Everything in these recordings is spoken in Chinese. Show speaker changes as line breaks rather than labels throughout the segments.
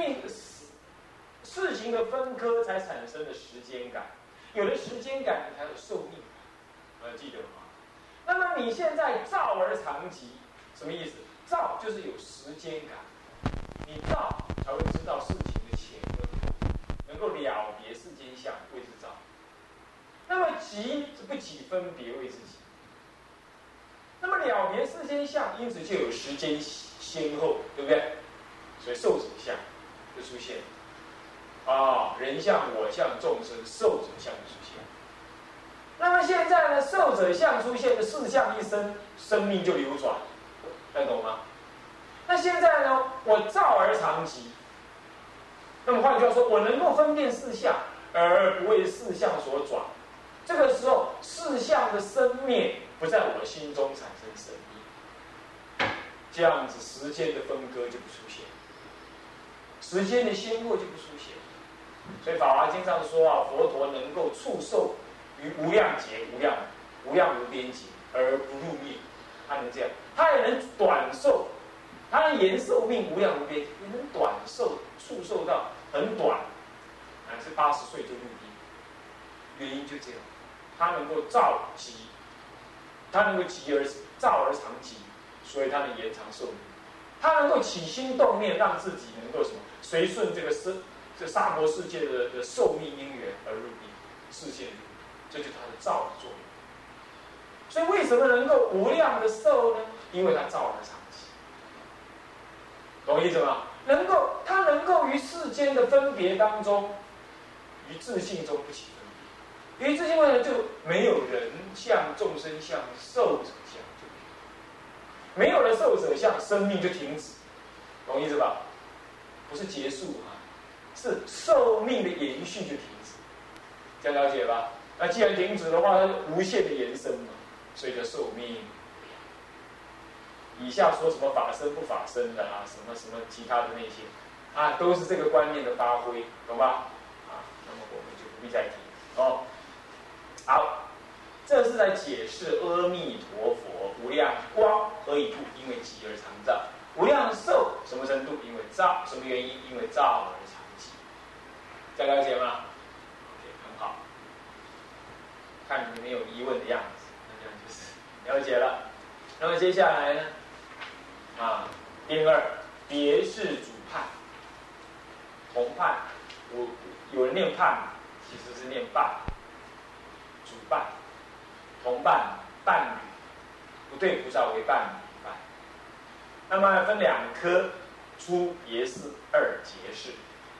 命事事情的分割才产生了时间感，有了时间感，你才有寿命，呃，记得吗？那么你现在躁而长疾，什么意思？躁就是有时间感，你躁才会知道事情的前跟后，能够了别世间相，谓之躁。那么急是不急分别为之急。那么了别世间相，因此就有时间先后，对不对？所以受者相就出现啊，人相、我相、众生受者相出现。那么现在呢，受者相出现的四相一生，生命就流转，听懂吗？那现在呢，我照而长疾。那么换句话说，我能够分辨四相，而不为四相所转。这个时候，四相的生灭不在我心中产生生命，这样子时间的分割就不出现，时间的先后就不出现。所以《法华经》上说啊，佛陀能够触受于无量劫、无量无量无边劫而不入灭，他能这样，他也能短寿，他能延寿命无量无边，也能短寿，触受到很短，乃至八十岁就入灭。原因就这样，他能够造极，他能够极而造而长极，所以他能延长寿命。他能够起心动念，让自己能够什么随顺这个生这沙婆世界的的寿命因缘而入灭，视线入，这就是他的造的作用。所以为什么能够无量的寿呢？因为他躁而长急，懂意思吗？能够他能够于世间的分别当中，于自信中不起分别。于自性外呢，就没有人像、众生像、寿者像，就没有了寿者像，生命就停止，懂意思吧？不是结束啊，是寿命的延续就停止，这样了解吧？那既然停止的话，它就无限的延伸嘛，所以叫寿命。以下说什么法生不法生的啊，什么什么其他的那些啊，都是这个观念的发挥，懂吧？啊，那么我们就不必再提哦。好，这是在解释阿弥陀佛无量光何以故？因为极而常照。无量寿什么程度？因为造。什么原因？因为造而长疾。再了解吗？OK，很好。看你们有疑问的样子，那这样就是了解了。那么接下来呢？啊，第二，别是主判，同判。我有人念判，其实是念伴。主伴、同伴、伴侣，不对菩萨为伴侣。那么分两科，初别事，二结式。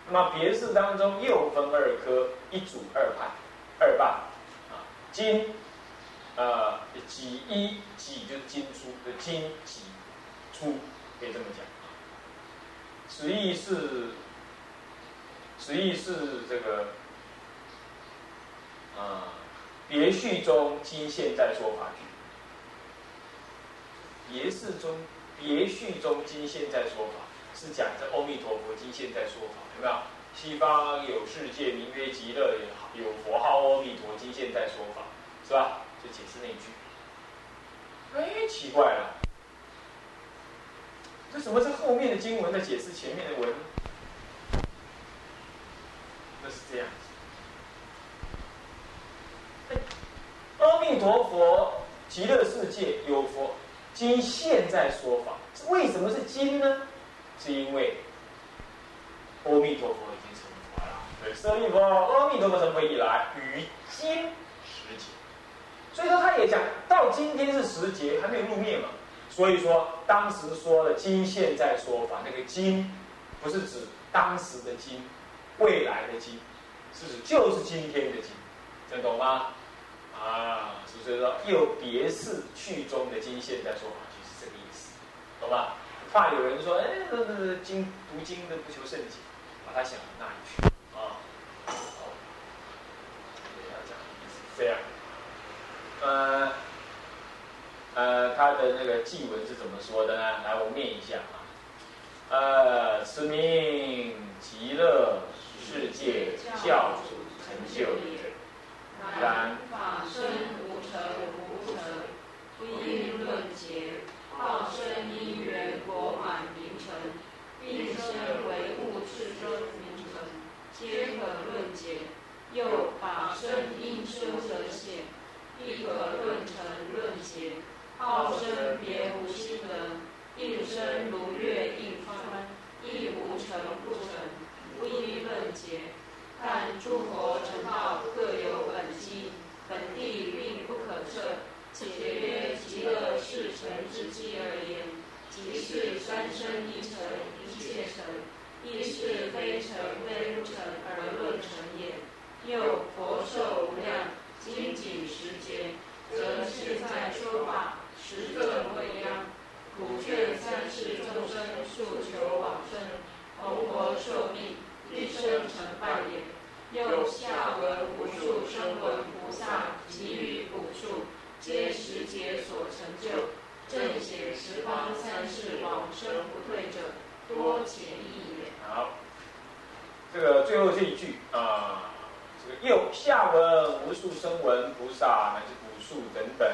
那么别式当中又分二科，一主二派，二霸。啊，金，呃，几一几就是金出的金几出，可以这么讲。实义是，实义是这个，啊。别序中今现在说法句，别式中别序中今现在说法是讲这阿弥陀佛今现在说法有没有？西方有世界名曰极乐，有佛号阿弥陀今现在说法是吧？就解释那一句。哎，奇怪了，这什么是后面的经文在解释前面的文？那是这样。阿弥陀佛，极乐世界有佛，今现在说法，为什么是今呢？是因为阿弥陀佛已经成佛了。对，舍利弗，阿弥陀佛成佛以来，于今时节，所以说他也讲到今天是时节，还没有入灭嘛。所以说当时说的今现在说法，那个今不是指当时的今，未来的今，是指就是今天的今，听懂吗？啊，所以说又别是去中的经现在说法，就是这个意思，懂吧？怕有人说，哎，那那那经读经的不求甚解，把他想到那里去啊。好，要讲这样，呃呃，他的那个祭文是怎么说的呢？来，我念一下啊。呃，此名极乐世界教主成就。
然法身无成无成，不应论劫，报身因缘果满名成，并生为物至生名成，皆可论劫。又法身因修则显，亦可论成论劫。报身别无心闻，应声如月应川，亦无成不成，不应论劫。但诸佛成道各有本机，本地并不可测。且曰极乐世成之机而言，即是三生一成一切成，亦是非成非不成而论成也。又佛寿无量，精谨时节，则是在说法，实证未央。普劝三世。众生速求往生，弘佛寿命，一生成败也。又下文无数声闻菩萨给予补数，皆时节所成就，正显十方三世往生不退者，多且益也。
好，这个最后这一句啊，这个又下文无数声闻菩萨乃至补数等等，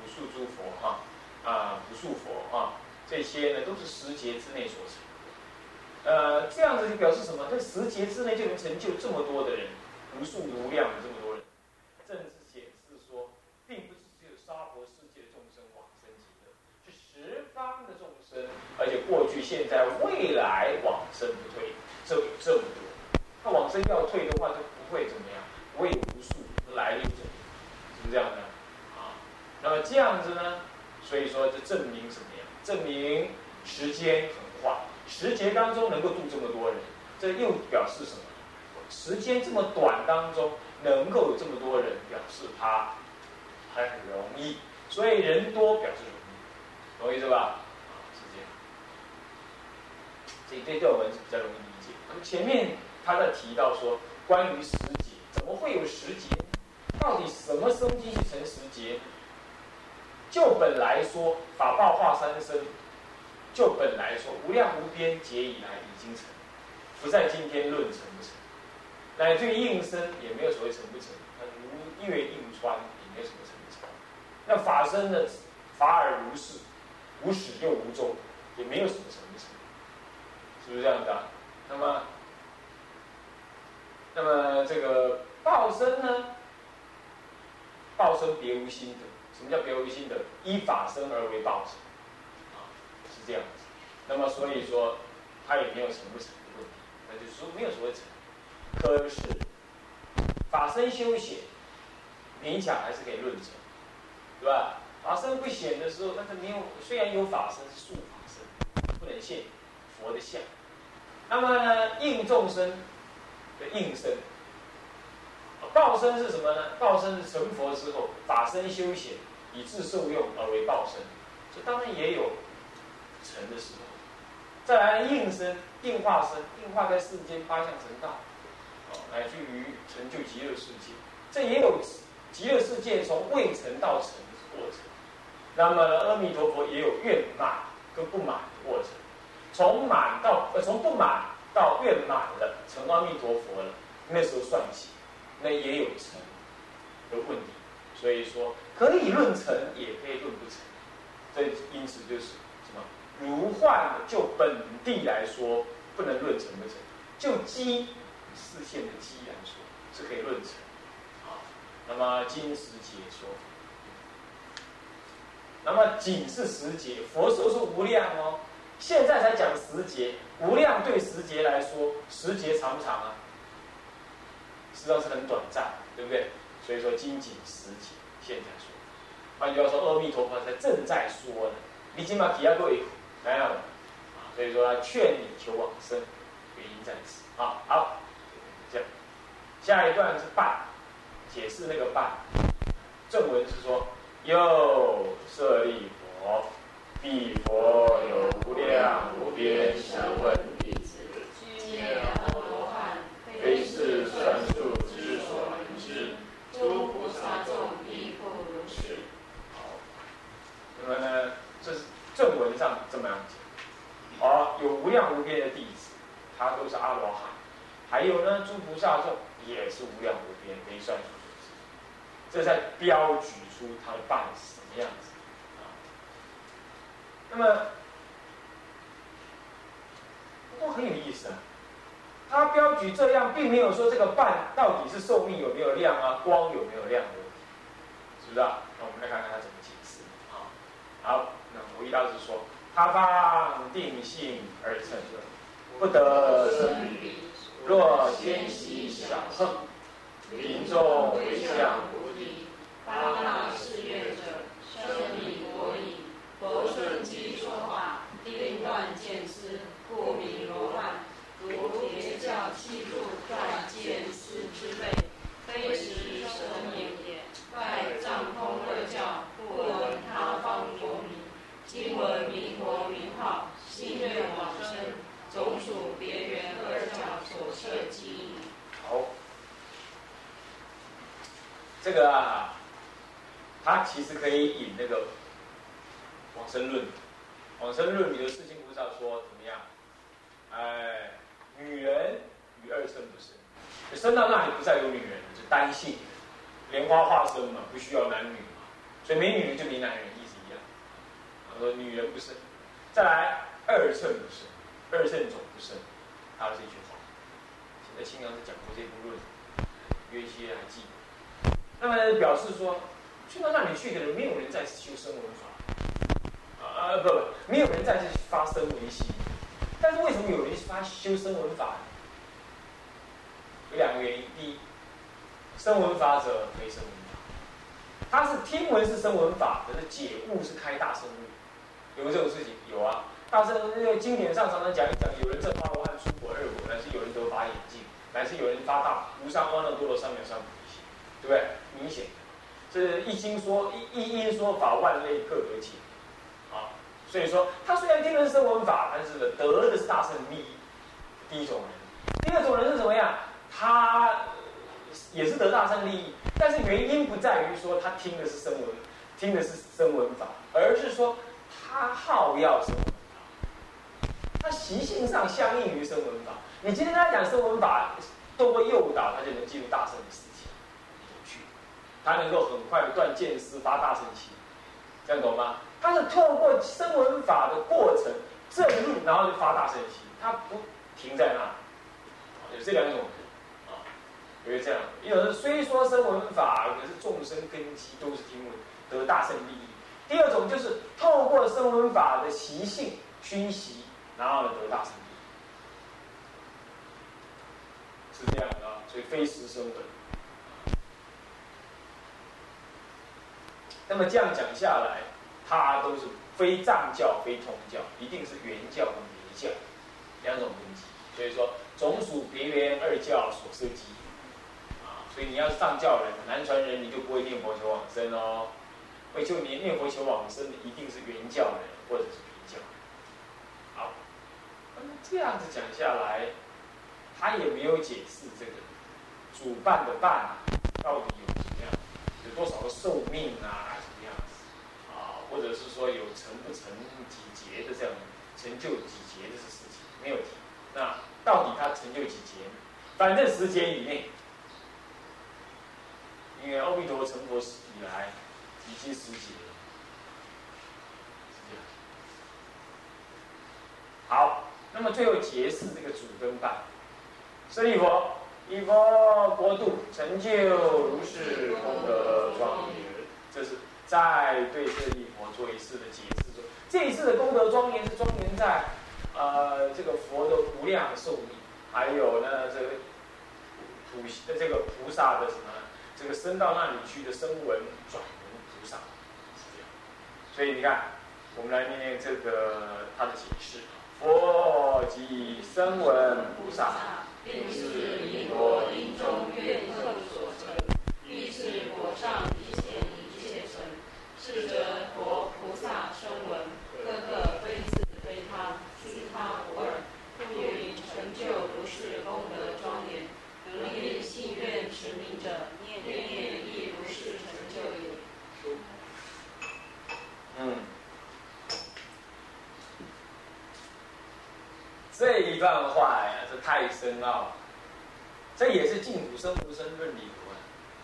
古树诸佛哈啊，古树佛啊，这些呢都是时节之内所成。呃，这样子就表示什么？在十劫之内就能成就这么多的人，无数无量的这么多人，正是显示说，并不是只有娑婆世界的众生往生极乐，是十方的众生，而且过去、现在、未来往生不退，这这么多。那往生要退的话，就不会怎么样，不会有无数来历者，是不是这样的？啊，那么这样子呢？所以说，这证明什么呀？证明时间很快。时节当中能够度这么多人，这又表示什么？时间这么短当中能够有这么多人，表示他很容易。所以人多表示容易，懂我意思吧？啊，是这样。这这段文是比较容易理解。前面他在提到说，关于时节，怎么会有时节？到底什么生机成时节？就本来说，法报化三生。就本来说，无量无边劫以来已经成，不在今天论成不成，乃至于应身也没有所谓成不成，如月应穿也没有什么成不成。那法身呢？法尔如是，无始又无终，也没有什么成不成，是不是这样的？那么，那么这个报身呢？报身别无心得，什么叫别无心得？依法身而为报身。这样子，那么所以说，他也没有成不成的问题，那就说没有所谓成。可是法身修显，勉强还是可以论成，对吧？法身不显的时候，但是没有，虽然有法身是素法身，不能现佛的相。那么呢，应众生的应身，报身是什么呢？报身是成佛之后，法身修显，以致受用而为报身，这当然也有。成的时候，再来应身、应化身、应化在世间八相成道，哦，乃至于成就极乐世界，这也有极乐世界从未成到成的过程。那么阿弥陀佛也有圆满跟不满的过程，从满到呃从不满到圆满了，成阿弥陀佛了，那时候算起，那也有成的问题。所以说可以论成，也可以论不成。这因此就是。如幻就本地来说，不能论成不成；就机视线的机来说，是可以论成。啊，那么今时节说，那么仅是时节，佛说是无量哦。现在才讲时节，无量对时节来说，时节长不长啊？实际上是很短暂，对不对？所以说今仅时节，现在说。换句话说，阿弥陀佛才正在说呢。你起码提下各位。没有啊，所以说劝你求往生，原因在此。啊，好，这样，下一段是半，解释那个半。正文是说：又设利佛，彼佛有无量无边声闻弟子，皆阿罗汉，非是算数之所能知。诸菩萨众亦复如是。好，那么呢，这是。正文上这么样讲，而有无量无边的弟子，他都是阿罗汉，还有呢，诸菩萨众也是无量无边，可以算数这在标举出他的伴是什么样子。啊？那么，不过很有意思啊，他标举这样，并没有说这个半到底是寿命有没有量啊，光有没有量的问题，是不是啊？那我们来看看他怎么解释。啊。好，那我一道是说，他方定性而成者，不得生彼。若先习小乘，民众为相不敌，
发大誓愿者，生彼国矣。佛顺机说法，定断见思，故名罗汉。如别教七柱断见思之类，非实神言也。盖藏通二教，不闻他方国名。今闻弥陀名号，心愿往生，总属别缘二教所设机。
好，这个啊，他其实可以引那个往生论。往生论里的世亲菩萨说怎么样？哎。女人与二生不生，生到那里不再有女人，就单性，莲花化身嘛，不需要男女嘛，所以没女人就没男人，说女人不生，再来二乘不生，二乘种不生，还有这句话。现在清凉是讲过这部论，约些还记得。那么表示说，去到那里去的人，没有人再修声闻法，啊不不，没有人再去发声闻心。但是为什么有人发修声闻法？有两个原因。第一，声闻法者非声闻法，他是听闻是声闻法，可是解悟是开大声律。有没有这种事情？有啊。大圣那个经典上常常讲一讲，有人正发罗汉出果二果，乃是有人得法眼镜，乃是有人发大无上光的多罗三藐三菩提心，对不对？明显。这一经说一一因说法，万类各得解。所以说，他虽然听的是声闻法，但是得的是大圣利益。第一种人，第二种人是怎么样？他也是得大圣利益，但是原因不在于说他听的是声闻，听的是声闻法，而是说他好要声闻法，他习性上相应于声闻法。你今天跟他讲声闻法，都会诱导他就能进入大圣的世界去，他能够很快的断见思，发大圣心，这样懂吗？他是透过声闻法的过程证入，然后就发大圣心，他不停在那，有这两种啊，有这样，一种是虽说声闻法，可是众生根基都是听闻得大圣利益；第二种就是透过声闻法的习性熏习，然后呢得大成，是这样的啊，所以非实声闻。那么这样讲下来。它都是非藏教、非通教，一定是原教和别教两种根基。所以说，总属别缘二教所设计。啊，所以你要是藏教人、南传人，你就不会念佛求往生哦。会求念念佛求往生的，一定是原教人或者是别教。好，那么这样子讲下来，他也没有解释这个主办的办到底有什么样，有多少个寿命啊？什么样子？啊或者是说有成不成几劫的这样成就几劫的事情没有提，那到底他成就几劫？反正时间以内，因为阿弥陀成佛以来已经十劫了。好，那么最后结是这个主跟伴，舍利佛，以佛国度成就如是功德庄严，这是。在对舍利佛做一次的解释，说这一次的功德庄严是庄严在，呃，这个佛的无量寿命，还有呢，这个普的这个菩萨的什么，这个升到那里去的声闻转是这样。所以你看，我们来念念这个他的解释：佛即声闻菩萨，
并是弥陀因中愿受所成，亦是果上。是者佛菩萨声闻，个个非自非他，虚他不二，故云成就如是功德庄严。能令信愿持名者，念念亦如是成就也。
嗯，这一段话呀，这太深奥了。这也是净土生无生论里头，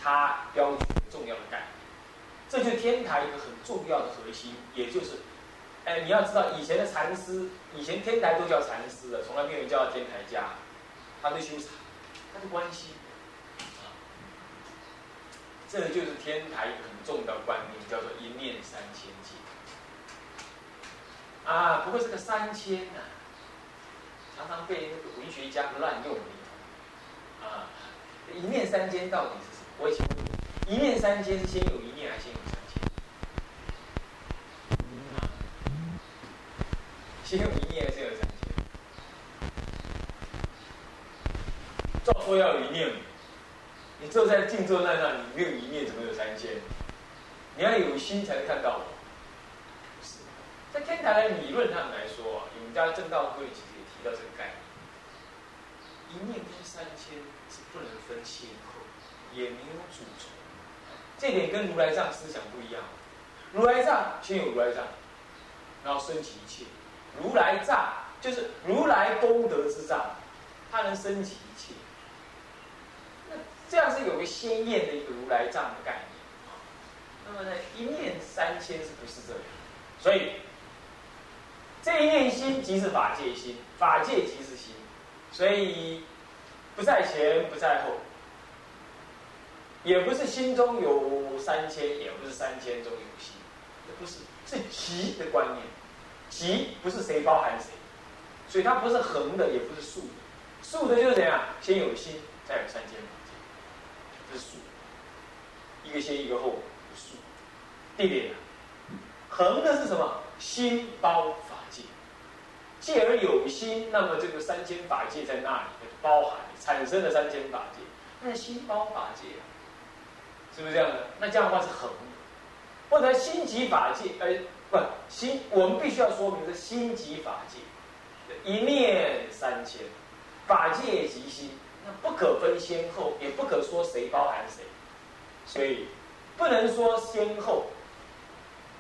它标举重要的概念。这就是天台一个很重要的核心，也就是，哎，你要知道以前的禅师，以前天台都叫禅师的，从来没有人叫天台家。他的修禅，他的关系。这就是天台一个很重要的观念，叫做一念三千界。啊，不过这个三千呢，常常被那个文学家乱用啊，一念三千到底是什么？我以前问一念三千是先有一念，还是先有三千？先有一念，还是先有三千？照说要有一念。你坐在静坐在那里，没有一念，怎么有三千？你要有心才能看到我。是，在天台的理论上来说，我们家正道会其实要这个概念：一念跟三千是不能分先后，也没有主从。这点跟如来藏思想不一样。如来藏先有如来藏，然后升起一切。如来藏就是如来功德之藏，它能升起一切。那这样是有个鲜艳的一个如来藏的概念。那么呢，一念三千是不是这样？所以这一念心即是法界心，法界即是心，所以不在前不在后，也不是心中有三千，也不是三千中有心，这不是是极的观念，极不是谁包含谁，所以它不是横的，也不是竖的，竖的就是怎样？先有心，再有三千法界，这是。竖，一个先一个后，竖，对不对？横的是什么？心包法界，借而有心，那么这个三千法界在那里包含，产生了三千法界，那心包法界啊，是不是这样的？那这样的话是横的，或者心即法界，哎，不，心我们必须要说明是心即法界，一念三千，法界即心。那不可分先后，也不可说谁包含谁，所以不能说先后，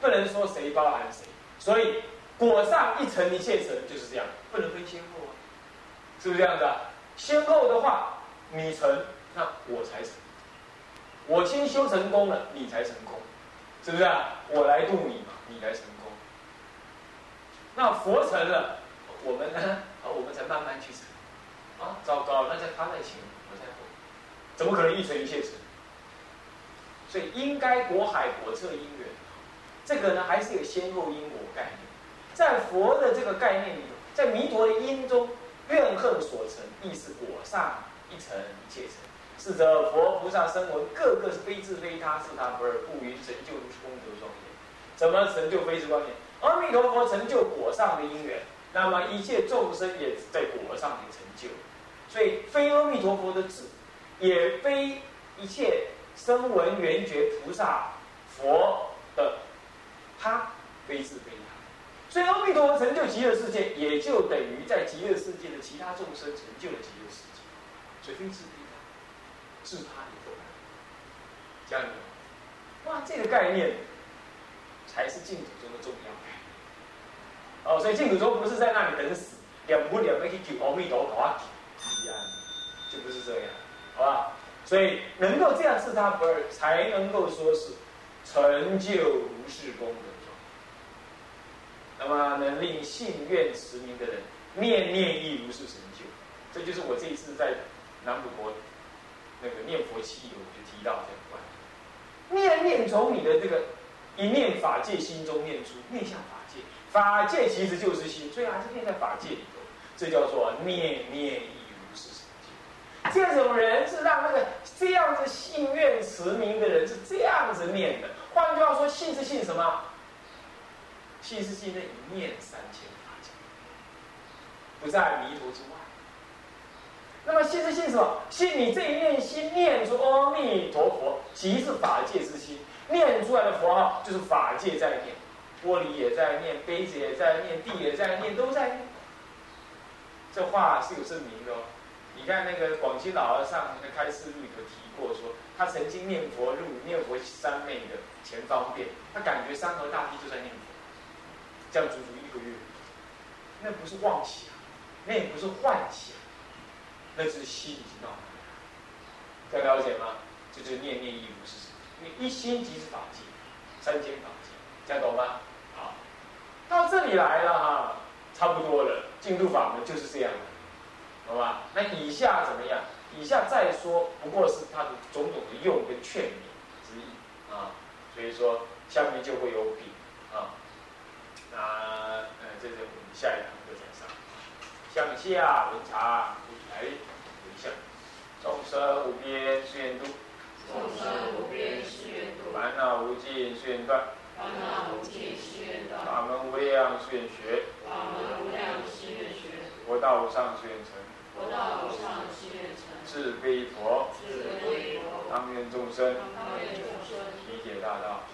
不能说谁包含谁。所以果上一层一切层就是这样，不能分先后啊，是不是这样子啊？先后的话，你成，那我才成。我先修成功了，你才成功，是不是啊？我来度你嘛，你来成功。那佛成了，我们呢？啊，我们才慢慢去成。啊，糟糕！那在他在前，我在后，怎么可能一成一切成？所以应该果海果测因缘，这个呢还是有先后因果概念。在佛的这个概念里，在弥陀的因中，怨恨所成，亦是果上一层一切成。是则佛菩萨声闻，个个是非自非他，是他不二，不云成就功德庄严。怎么成就非自庄严？阿弥陀佛成就果上的因缘。那么一切众生也在果上的成就，所以非阿弥陀佛的子，也非一切声闻缘觉菩萨佛的他，非自非。所以阿弥陀佛成就极乐世界，也就等于在极乐世界的其他众生成就了极乐世界。所以非是非他，是他也做这样，哇，这个概念才是净土中的重要。哦，所以净土宗不是在那里等死，两不两个去求阿弥陀佛啊，一样，就不是这样，好吧？所以能够这样自他不二，才能够说是成就如是功德那么能令信愿持名的人，念念亦如是成就。这就是我这一次在南普国那个念佛期我就提到这个观念，念念从你的这个一念法界心中念出，念向法界。法界其实就是心，所以还是念在法界里头，这叫做念念亦如是成就。这种人是让那个这样子信愿持名的人是这样子念的。换句话说，信是信什么？信是信那一念三千法界，不在弥陀之外。那么信是信什么？信你这一念心念出阿弥陀佛，即是法界之心，念出来的佛号就是法界在念。玻璃也在念，杯子也在念，地也在念，都在念。这话是有证明的哦。你看那个广西老和尚在开示录里头提过，说他曾经念佛入念佛三昧的前方便，他感觉山河大地就在念佛，这样足足一个月。那不是妄想，那也不是幻想，那是心已经到那了解吗？这就是念念亦如是你一心即是法界，三千法界，这样懂吗？好到这里来了哈，差不多了。进度法门就是这样的，好吧？那以下怎么样？以下再说，不过是他的种种的用跟劝勉之意啊。所以说，下面就会有比啊。那呃，这是我们下一堂课讲上。向下文茶，来回向。众生无边誓愿度，
众生无边誓愿度。
烦恼无尽誓愿断，
烦恼无尽誓愿断。
法门无量誓愿学，
法门无量誓愿学。
佛道无上誓愿成，
佛道无上誓愿成。
自归佛。当愿众生。理解大道，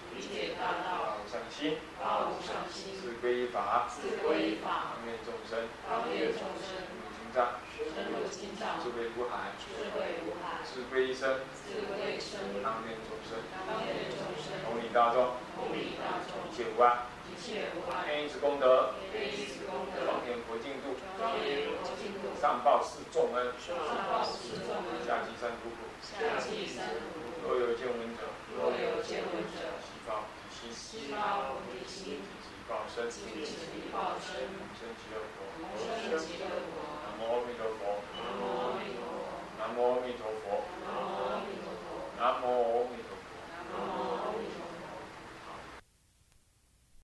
道，
无上心，
发无上心，
自归法。当愿众生。
当愿众生。
入经藏，
深入经藏，
智慧无海，
智慧
一。当愿众生。
当愿众生。同理大众，
一切无碍，
一切无碍。
愿以此功德，
愿以此功德，
庄严佛净土，
庄严佛净土，
上报四重恩，
上报四重恩，
下济三途苦。
下济三途苦。
若有见闻者，
若有见闻者，
悉发菩提心，
悉发菩提心，
即报身，
即以报身，
同生极乐国。
同生极乐国。
南无阿弥陀佛。
南无阿弥陀佛。
南无阿弥陀佛。
南无阿弥陀佛。
南无